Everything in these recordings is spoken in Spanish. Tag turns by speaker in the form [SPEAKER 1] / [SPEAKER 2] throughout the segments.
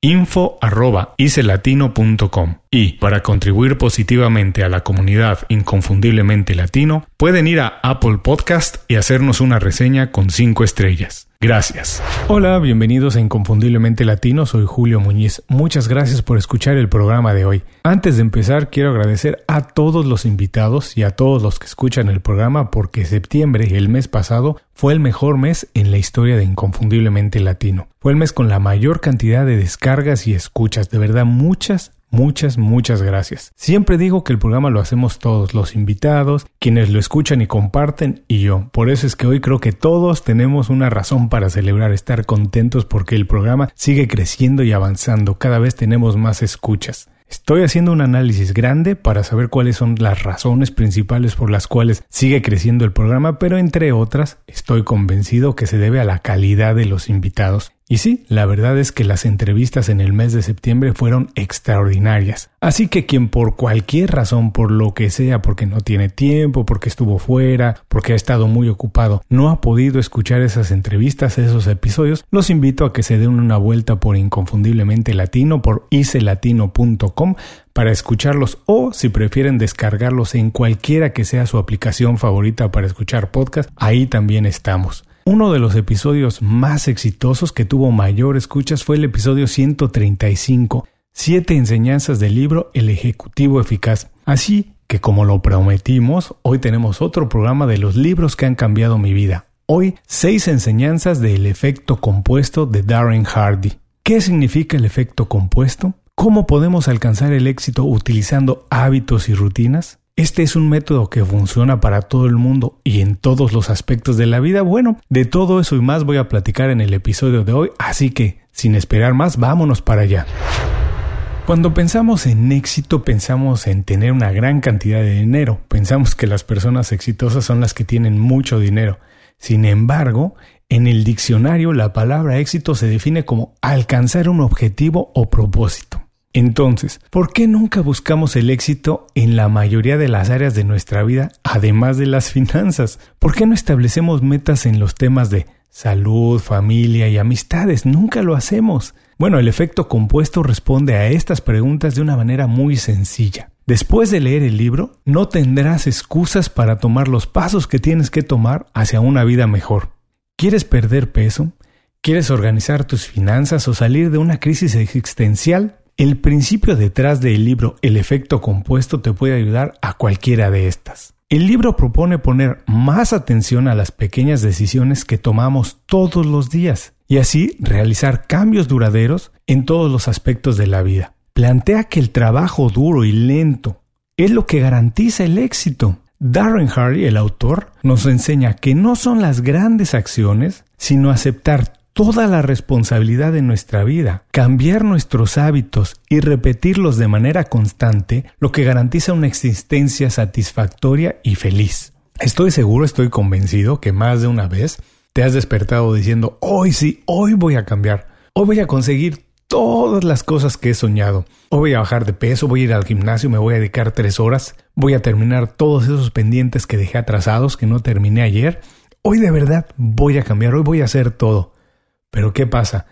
[SPEAKER 1] info.icelatino.com y para contribuir positivamente a la comunidad inconfundiblemente latino pueden ir a Apple Podcast y hacernos una reseña con 5 estrellas. Gracias. Hola, bienvenidos a Inconfundiblemente Latino, soy Julio Muñiz. Muchas gracias por escuchar el programa de hoy. Antes de empezar, quiero agradecer a todos los invitados y a todos los que escuchan el programa porque septiembre, el mes pasado, fue el mejor mes en la historia de Inconfundiblemente Latino. Fue el mes con la mayor cantidad de descargas y escuchas. De verdad, muchas, Muchas, muchas gracias. Siempre digo que el programa lo hacemos todos, los invitados, quienes lo escuchan y comparten y yo. Por eso es que hoy creo que todos tenemos una razón para celebrar, estar contentos porque el programa sigue creciendo y avanzando. Cada vez tenemos más escuchas. Estoy haciendo un análisis grande para saber cuáles son las razones principales por las cuales sigue creciendo el programa, pero entre otras estoy convencido que se debe a la calidad de los invitados y sí, la verdad es que las entrevistas en el mes de septiembre fueron extraordinarias. Así que quien por cualquier razón, por lo que sea, porque no tiene tiempo, porque estuvo fuera, porque ha estado muy ocupado, no ha podido escuchar esas entrevistas, esos episodios, los invito a que se den una vuelta por Inconfundiblemente Latino, por icelatino.com para escucharlos o si prefieren descargarlos en cualquiera que sea su aplicación favorita para escuchar podcast, ahí también estamos. Uno de los episodios más exitosos que tuvo mayor escuchas fue el episodio 135, Siete enseñanzas del libro El Ejecutivo Eficaz. Así que como lo prometimos, hoy tenemos otro programa de los libros que han cambiado mi vida. Hoy, seis enseñanzas del efecto compuesto de Darren Hardy. ¿Qué significa el efecto compuesto? ¿Cómo podemos alcanzar el éxito utilizando hábitos y rutinas? Este es un método que funciona para todo el mundo y en todos los aspectos de la vida. Bueno, de todo eso y más voy a platicar en el episodio de hoy, así que, sin esperar más, vámonos para allá. Cuando pensamos en éxito, pensamos en tener una gran cantidad de dinero. Pensamos que las personas exitosas son las que tienen mucho dinero. Sin embargo, en el diccionario la palabra éxito se define como alcanzar un objetivo o propósito. Entonces, ¿por qué nunca buscamos el éxito en la mayoría de las áreas de nuestra vida, además de las finanzas? ¿Por qué no establecemos metas en los temas de salud, familia y amistades? Nunca lo hacemos. Bueno, el efecto compuesto responde a estas preguntas de una manera muy sencilla. Después de leer el libro, no tendrás excusas para tomar los pasos que tienes que tomar hacia una vida mejor. ¿Quieres perder peso? ¿Quieres organizar tus finanzas o salir de una crisis existencial? El principio detrás del libro El efecto compuesto te puede ayudar a cualquiera de estas. El libro propone poner más atención a las pequeñas decisiones que tomamos todos los días y así realizar cambios duraderos en todos los aspectos de la vida. Plantea que el trabajo duro y lento es lo que garantiza el éxito. Darren Hardy, el autor, nos enseña que no son las grandes acciones, sino aceptar toda la responsabilidad de nuestra vida, cambiar nuestros hábitos y repetirlos de manera constante, lo que garantiza una existencia satisfactoria y feliz. Estoy seguro, estoy convencido que más de una vez te has despertado diciendo, hoy sí, hoy voy a cambiar, hoy voy a conseguir todas las cosas que he soñado. Hoy voy a bajar de peso, voy a ir al gimnasio, me voy a dedicar tres horas, voy a terminar todos esos pendientes que dejé atrasados, que no terminé ayer. Hoy de verdad voy a cambiar, hoy voy a hacer todo. Pero ¿qué pasa?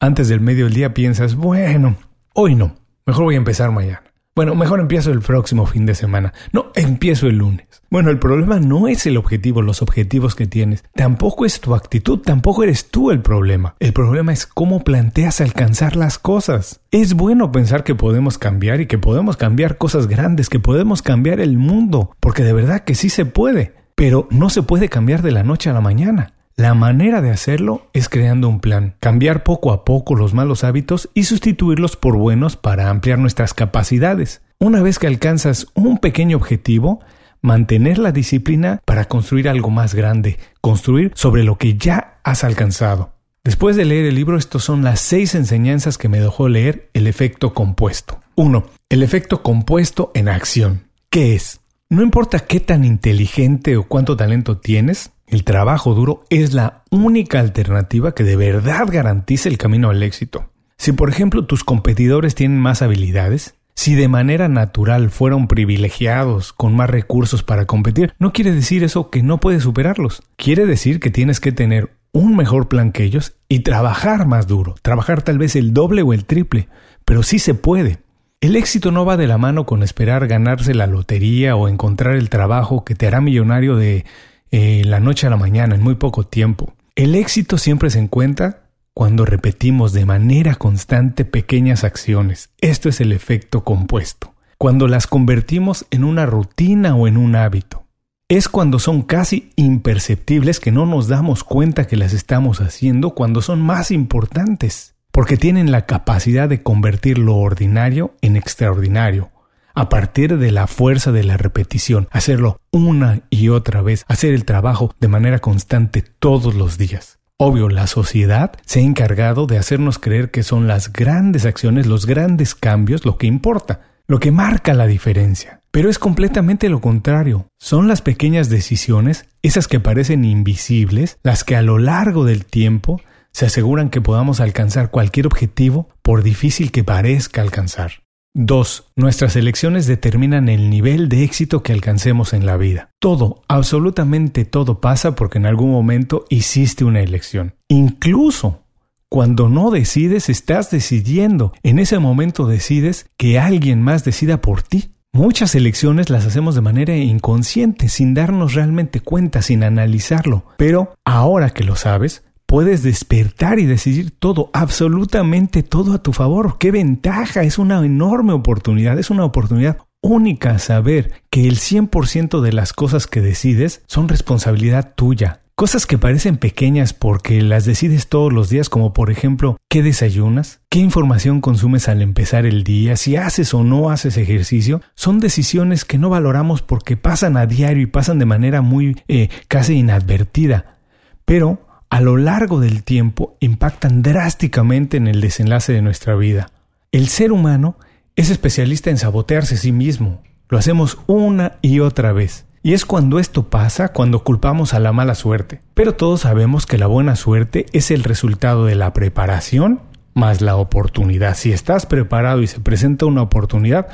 [SPEAKER 1] Antes del medio del día piensas, bueno, hoy no, mejor voy a empezar mañana. Bueno, mejor empiezo el próximo fin de semana. No, empiezo el lunes. Bueno, el problema no es el objetivo, los objetivos que tienes. Tampoco es tu actitud, tampoco eres tú el problema. El problema es cómo planteas alcanzar las cosas. Es bueno pensar que podemos cambiar y que podemos cambiar cosas grandes, que podemos cambiar el mundo, porque de verdad que sí se puede. Pero no se puede cambiar de la noche a la mañana. La manera de hacerlo es creando un plan, cambiar poco a poco los malos hábitos y sustituirlos por buenos para ampliar nuestras capacidades. Una vez que alcanzas un pequeño objetivo, mantener la disciplina para construir algo más grande, construir sobre lo que ya has alcanzado. Después de leer el libro, estos son las seis enseñanzas que me dejó leer el efecto compuesto. 1. El efecto compuesto en acción. ¿Qué es? No importa qué tan inteligente o cuánto talento tienes, el trabajo duro es la única alternativa que de verdad garantiza el camino al éxito. Si por ejemplo tus competidores tienen más habilidades, si de manera natural fueron privilegiados con más recursos para competir, no quiere decir eso que no puedes superarlos. Quiere decir que tienes que tener un mejor plan que ellos y trabajar más duro, trabajar tal vez el doble o el triple, pero sí se puede. El éxito no va de la mano con esperar ganarse la lotería o encontrar el trabajo que te hará millonario de eh, la noche a la mañana, en muy poco tiempo. El éxito siempre se encuentra cuando repetimos de manera constante pequeñas acciones. Esto es el efecto compuesto. Cuando las convertimos en una rutina o en un hábito. Es cuando son casi imperceptibles que no nos damos cuenta que las estamos haciendo cuando son más importantes, porque tienen la capacidad de convertir lo ordinario en extraordinario, a partir de la fuerza de la repetición, hacerlo una y otra vez, hacer el trabajo de manera constante todos los días. Obvio, la sociedad se ha encargado de hacernos creer que son las grandes acciones, los grandes cambios lo que importa, lo que marca la diferencia. Pero es completamente lo contrario. Son las pequeñas decisiones, esas que parecen invisibles, las que a lo largo del tiempo se aseguran que podamos alcanzar cualquier objetivo por difícil que parezca alcanzar. 2. Nuestras elecciones determinan el nivel de éxito que alcancemos en la vida. Todo, absolutamente todo pasa porque en algún momento hiciste una elección. Incluso cuando no decides, estás decidiendo. En ese momento decides que alguien más decida por ti. Muchas elecciones las hacemos de manera inconsciente, sin darnos realmente cuenta, sin analizarlo. Pero ahora que lo sabes, puedes despertar y decidir todo, absolutamente todo a tu favor. ¡Qué ventaja! Es una enorme oportunidad, es una oportunidad única saber que el 100% de las cosas que decides son responsabilidad tuya. Cosas que parecen pequeñas porque las decides todos los días, como por ejemplo, ¿qué desayunas? ¿Qué información consumes al empezar el día? Si haces o no haces ejercicio, son decisiones que no valoramos porque pasan a diario y pasan de manera muy eh, casi inadvertida. Pero a lo largo del tiempo impactan drásticamente en el desenlace de nuestra vida. El ser humano es especialista en sabotearse a sí mismo. Lo hacemos una y otra vez. Y es cuando esto pasa cuando culpamos a la mala suerte. Pero todos sabemos que la buena suerte es el resultado de la preparación más la oportunidad. Si estás preparado y se presenta una oportunidad,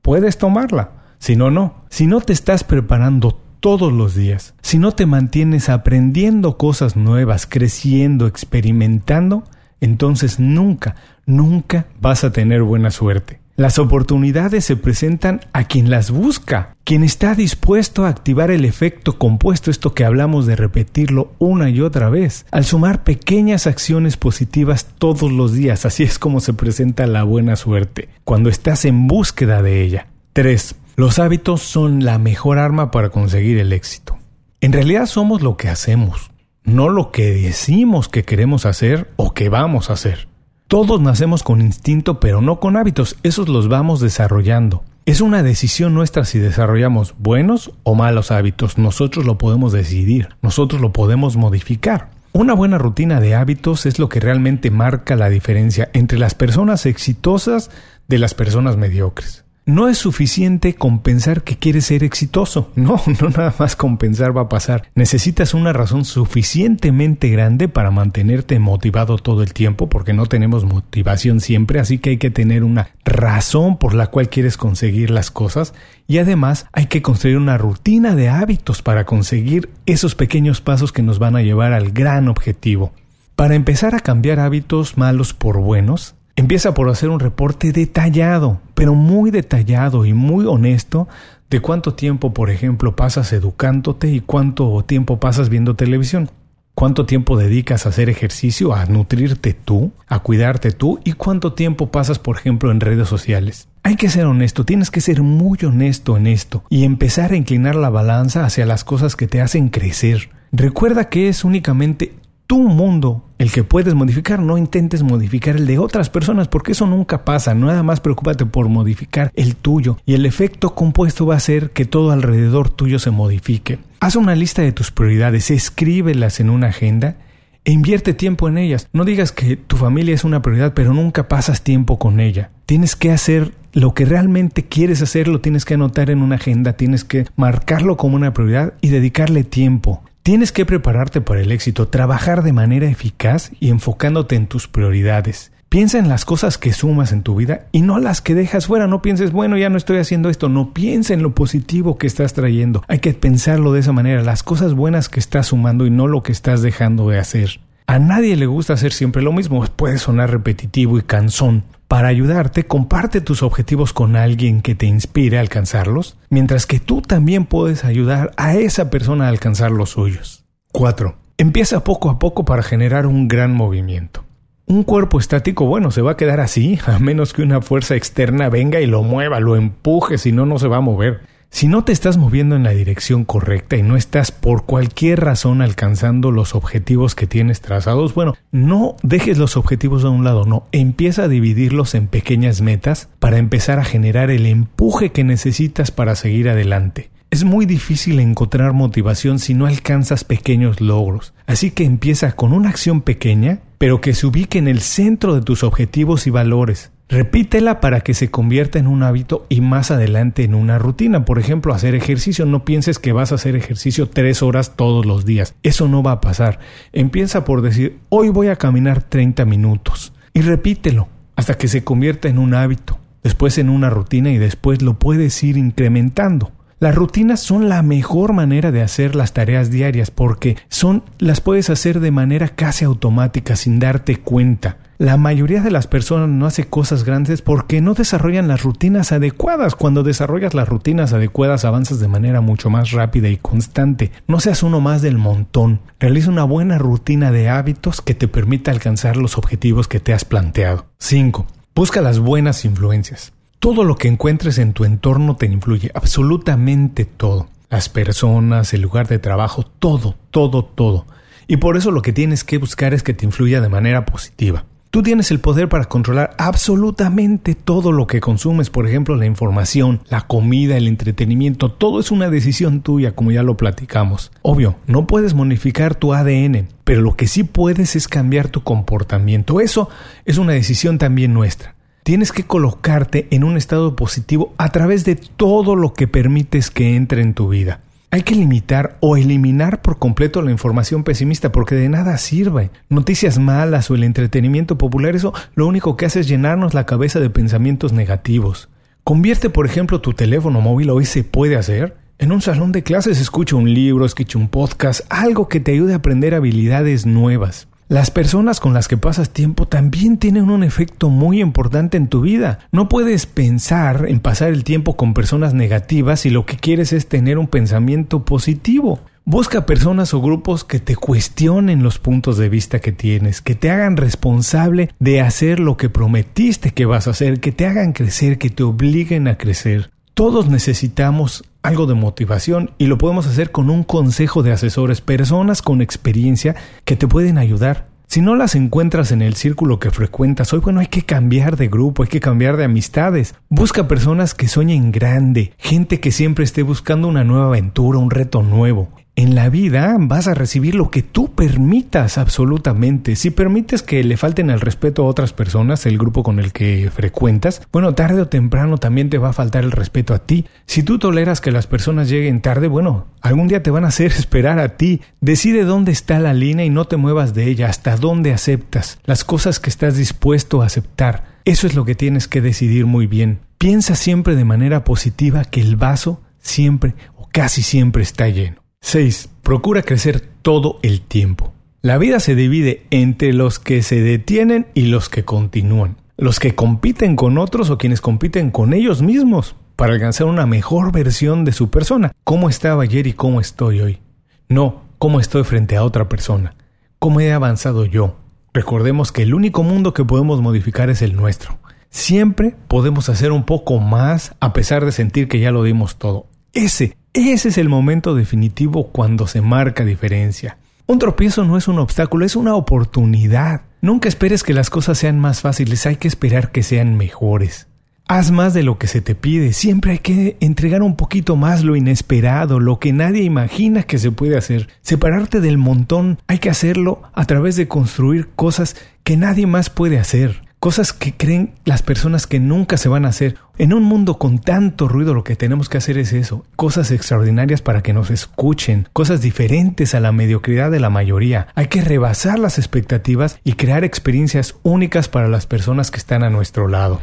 [SPEAKER 1] puedes tomarla. Si no, no. Si no te estás preparando todos los días. Si no te mantienes aprendiendo cosas nuevas, creciendo, experimentando, entonces nunca, nunca vas a tener buena suerte. Las oportunidades se presentan a quien las busca, quien está dispuesto a activar el efecto compuesto, esto que hablamos de repetirlo una y otra vez, al sumar pequeñas acciones positivas todos los días, así es como se presenta la buena suerte, cuando estás en búsqueda de ella. 3. Los hábitos son la mejor arma para conseguir el éxito. En realidad somos lo que hacemos, no lo que decimos que queremos hacer o que vamos a hacer. Todos nacemos con instinto, pero no con hábitos, esos los vamos desarrollando. Es una decisión nuestra si desarrollamos buenos o malos hábitos. Nosotros lo podemos decidir, nosotros lo podemos modificar. Una buena rutina de hábitos es lo que realmente marca la diferencia entre las personas exitosas de las personas mediocres no es suficiente con pensar que quieres ser exitoso. No, no nada más con pensar va a pasar. Necesitas una razón suficientemente grande para mantenerte motivado todo el tiempo, porque no tenemos motivación siempre, así que hay que tener una razón por la cual quieres conseguir las cosas y además hay que construir una rutina de hábitos para conseguir esos pequeños pasos que nos van a llevar al gran objetivo. Para empezar a cambiar hábitos malos por buenos, empieza por hacer un reporte detallado, pero muy detallado y muy honesto de cuánto tiempo, por ejemplo, pasas educándote y cuánto tiempo pasas viendo televisión. ¿Cuánto tiempo dedicas a hacer ejercicio, a nutrirte tú, a cuidarte tú? ¿Y cuánto tiempo pasas, por ejemplo, en redes sociales? Hay que ser honesto, tienes que ser muy honesto en esto y empezar a inclinar la balanza hacia las cosas que te hacen crecer. Recuerda que es únicamente tu mundo el que puedes modificar, no intentes modificar el de otras personas porque eso nunca pasa, nada más preocúpate por modificar el tuyo y el efecto compuesto va a ser que todo alrededor tuyo se modifique. Haz una lista de tus prioridades, escríbelas en una agenda e invierte tiempo en ellas. No digas que tu familia es una prioridad pero nunca pasas tiempo con ella. Tienes que hacer lo que realmente quieres hacer, lo tienes que anotar en una agenda, tienes que marcarlo como una prioridad y dedicarle tiempo. Tienes que prepararte para el éxito, trabajar de manera eficaz y enfocándote en tus prioridades. Piensa en las cosas que sumas en tu vida y no las que dejas fuera. No pienses, bueno, ya no estoy haciendo esto. No piensa en lo positivo que estás trayendo. Hay que pensarlo de esa manera. Las cosas buenas que estás sumando y no lo que estás dejando de hacer. A nadie le gusta hacer siempre lo mismo. Puede sonar repetitivo y cansón. Para ayudarte, comparte tus objetivos con alguien que te inspire a alcanzarlos, mientras que tú también puedes ayudar a esa persona a alcanzar los suyos. 4. Empieza poco a poco para generar un gran movimiento. Un cuerpo estático, bueno, se va a quedar así, a menos que una fuerza externa venga y lo mueva, lo empuje, si no, no se va a mover. Si no te estás moviendo en la dirección correcta y no estás por cualquier razón alcanzando los objetivos que tienes trazados, bueno, no dejes los objetivos a un lado, no, empieza a dividirlos en pequeñas metas para empezar a generar el empuje que necesitas para seguir adelante. Es muy difícil encontrar motivación si no alcanzas pequeños logros, así que empieza con una acción pequeña, pero que se ubique en el centro de tus objetivos y valores. Repítela para que se convierta en un hábito y más adelante en una rutina. Por ejemplo, hacer ejercicio. No pienses que vas a hacer ejercicio tres horas todos los días. Eso no va a pasar. Empieza por decir, hoy voy a caminar 30 minutos. Y repítelo hasta que se convierta en un hábito. Después en una rutina y después lo puedes ir incrementando. Las rutinas son la mejor manera de hacer las tareas diarias porque son las puedes hacer de manera casi automática sin darte cuenta. La mayoría de las personas no hace cosas grandes porque no desarrollan las rutinas adecuadas. Cuando desarrollas las rutinas adecuadas avanzas de manera mucho más rápida y constante. No seas uno más del montón. Realiza una buena rutina de hábitos que te permita alcanzar los objetivos que te has planteado. 5. Busca las buenas influencias. Todo lo que encuentres en tu entorno te influye, absolutamente todo. Las personas, el lugar de trabajo, todo, todo, todo. Y por eso lo que tienes que buscar es que te influya de manera positiva. Tú tienes el poder para controlar absolutamente todo lo que consumes, por ejemplo, la información, la comida, el entretenimiento, todo es una decisión tuya, como ya lo platicamos. Obvio, no puedes modificar tu ADN, pero lo que sí puedes es cambiar tu comportamiento. Eso es una decisión también nuestra. Tienes que colocarte en un estado positivo a través de todo lo que permites que entre en tu vida. Hay que limitar o eliminar por completo la información pesimista porque de nada sirve. Noticias malas o el entretenimiento popular, eso lo único que hace es llenarnos la cabeza de pensamientos negativos. Convierte, por ejemplo, tu teléfono móvil, hoy se puede hacer, en un salón de clases, escucha un libro, escucha un podcast, algo que te ayude a aprender habilidades nuevas. Las personas con las que pasas tiempo también tienen un efecto muy importante en tu vida. No puedes pensar en pasar el tiempo con personas negativas si lo que quieres es tener un pensamiento positivo. Busca personas o grupos que te cuestionen los puntos de vista que tienes, que te hagan responsable de hacer lo que prometiste que vas a hacer, que te hagan crecer, que te obliguen a crecer. Todos necesitamos algo de motivación y lo podemos hacer con un consejo de asesores, personas con experiencia que te pueden ayudar. Si no las encuentras en el círculo que frecuentas hoy, bueno, hay que cambiar de grupo, hay que cambiar de amistades. Busca personas que sueñen grande, gente que siempre esté buscando una nueva aventura, un reto nuevo. En la vida vas a recibir lo que tú permitas absolutamente. Si permites que le falten el respeto a otras personas, el grupo con el que frecuentas, bueno, tarde o temprano también te va a faltar el respeto a ti. Si tú toleras que las personas lleguen tarde, bueno, algún día te van a hacer esperar a ti. Decide dónde está la línea y no te muevas de ella, hasta dónde aceptas las cosas que estás dispuesto a aceptar. Eso es lo que tienes que decidir muy bien. Piensa siempre de manera positiva que el vaso siempre o casi siempre está lleno. 6. Procura crecer todo el tiempo. La vida se divide entre los que se detienen y los que continúan. Los que compiten con otros o quienes compiten con ellos mismos para alcanzar una mejor versión de su persona. ¿Cómo estaba ayer y cómo estoy hoy? No, cómo estoy frente a otra persona. ¿Cómo he avanzado yo? Recordemos que el único mundo que podemos modificar es el nuestro. Siempre podemos hacer un poco más a pesar de sentir que ya lo dimos todo. Ese, ese es el momento definitivo cuando se marca diferencia. Un tropiezo no es un obstáculo, es una oportunidad. Nunca esperes que las cosas sean más fáciles, hay que esperar que sean mejores. Haz más de lo que se te pide, siempre hay que entregar un poquito más lo inesperado, lo que nadie imagina que se puede hacer. Separarte del montón, hay que hacerlo a través de construir cosas que nadie más puede hacer cosas que creen las personas que nunca se van a hacer. En un mundo con tanto ruido lo que tenemos que hacer es eso, cosas extraordinarias para que nos escuchen, cosas diferentes a la mediocridad de la mayoría. Hay que rebasar las expectativas y crear experiencias únicas para las personas que están a nuestro lado.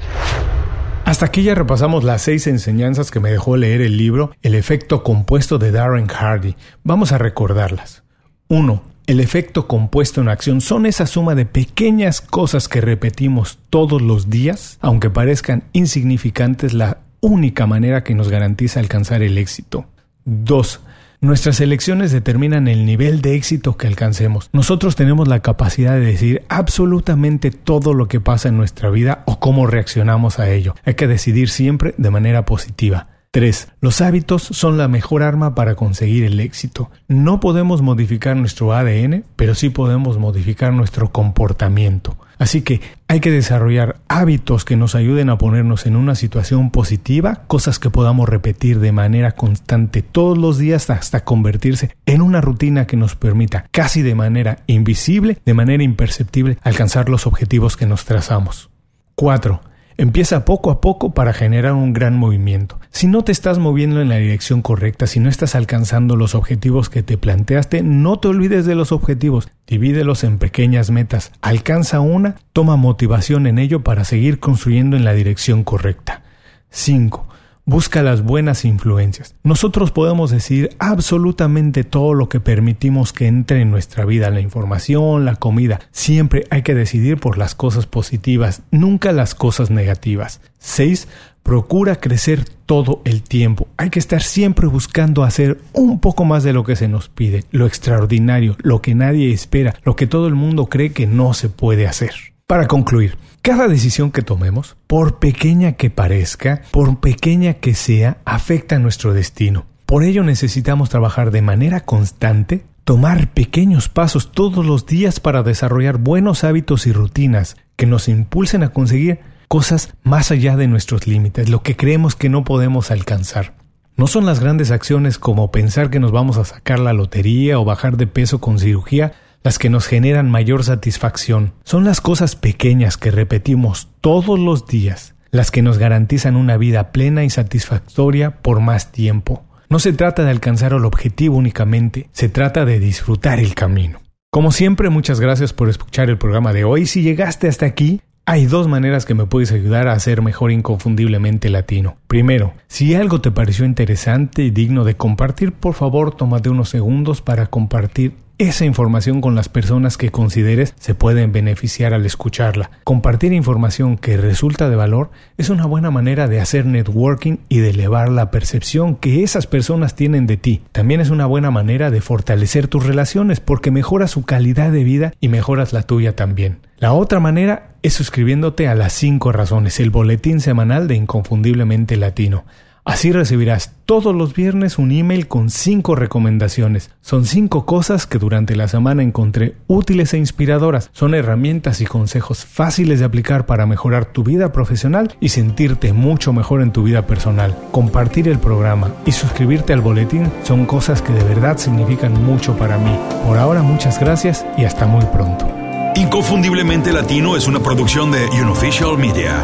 [SPEAKER 1] Hasta aquí ya repasamos las seis enseñanzas que me dejó leer el libro El efecto compuesto de Darren Hardy. Vamos a recordarlas. 1. El efecto compuesto en acción son esa suma de pequeñas cosas que repetimos todos los días, aunque parezcan insignificantes, la única manera que nos garantiza alcanzar el éxito. 2. Nuestras elecciones determinan el nivel de éxito que alcancemos. Nosotros tenemos la capacidad de decir absolutamente todo lo que pasa en nuestra vida o cómo reaccionamos a ello. Hay que decidir siempre de manera positiva. 3. Los hábitos son la mejor arma para conseguir el éxito. No podemos modificar nuestro ADN, pero sí podemos modificar nuestro comportamiento. Así que hay que desarrollar hábitos que nos ayuden a ponernos en una situación positiva, cosas que podamos repetir de manera constante todos los días hasta convertirse en una rutina que nos permita casi de manera invisible, de manera imperceptible, alcanzar los objetivos que nos trazamos. 4. Empieza poco a poco para generar un gran movimiento. Si no te estás moviendo en la dirección correcta, si no estás alcanzando los objetivos que te planteaste, no te olvides de los objetivos, divídelos en pequeñas metas, alcanza una, toma motivación en ello para seguir construyendo en la dirección correcta. 5. Busca las buenas influencias. Nosotros podemos decir absolutamente todo lo que permitimos que entre en nuestra vida, la información, la comida. Siempre hay que decidir por las cosas positivas, nunca las cosas negativas. 6. Procura crecer todo el tiempo. Hay que estar siempre buscando hacer un poco más de lo que se nos pide, lo extraordinario, lo que nadie espera, lo que todo el mundo cree que no se puede hacer. Para concluir, cada decisión que tomemos, por pequeña que parezca, por pequeña que sea, afecta a nuestro destino. Por ello necesitamos trabajar de manera constante, tomar pequeños pasos todos los días para desarrollar buenos hábitos y rutinas que nos impulsen a conseguir cosas más allá de nuestros límites, lo que creemos que no podemos alcanzar. No son las grandes acciones como pensar que nos vamos a sacar la lotería o bajar de peso con cirugía las que nos generan mayor satisfacción. Son las cosas pequeñas que repetimos todos los días, las que nos garantizan una vida plena y satisfactoria por más tiempo. No se trata de alcanzar el objetivo únicamente, se trata de disfrutar el camino. Como siempre, muchas gracias por escuchar el programa de hoy. Si llegaste hasta aquí, hay dos maneras que me puedes ayudar a ser mejor inconfundiblemente latino. Primero, si algo te pareció interesante y digno de compartir, por favor tómate unos segundos para compartir esa información con las personas que consideres se pueden beneficiar al escucharla. Compartir información que resulta de valor es una buena manera de hacer networking y de elevar la percepción que esas personas tienen de ti. También es una buena manera de fortalecer tus relaciones porque mejoras su calidad de vida y mejoras la tuya también. La otra manera es suscribiéndote a las 5 razones, el boletín semanal de Inconfundiblemente Latino. Así recibirás todos los viernes un email con cinco recomendaciones. Son cinco cosas que durante la semana encontré útiles e inspiradoras. Son herramientas y consejos fáciles de aplicar para mejorar tu vida profesional y sentirte mucho mejor en tu vida personal. Compartir el programa y suscribirte al boletín son cosas que de verdad significan mucho para mí. Por ahora muchas gracias y hasta muy pronto.
[SPEAKER 2] Inconfundiblemente Latino es una producción de Unofficial Media.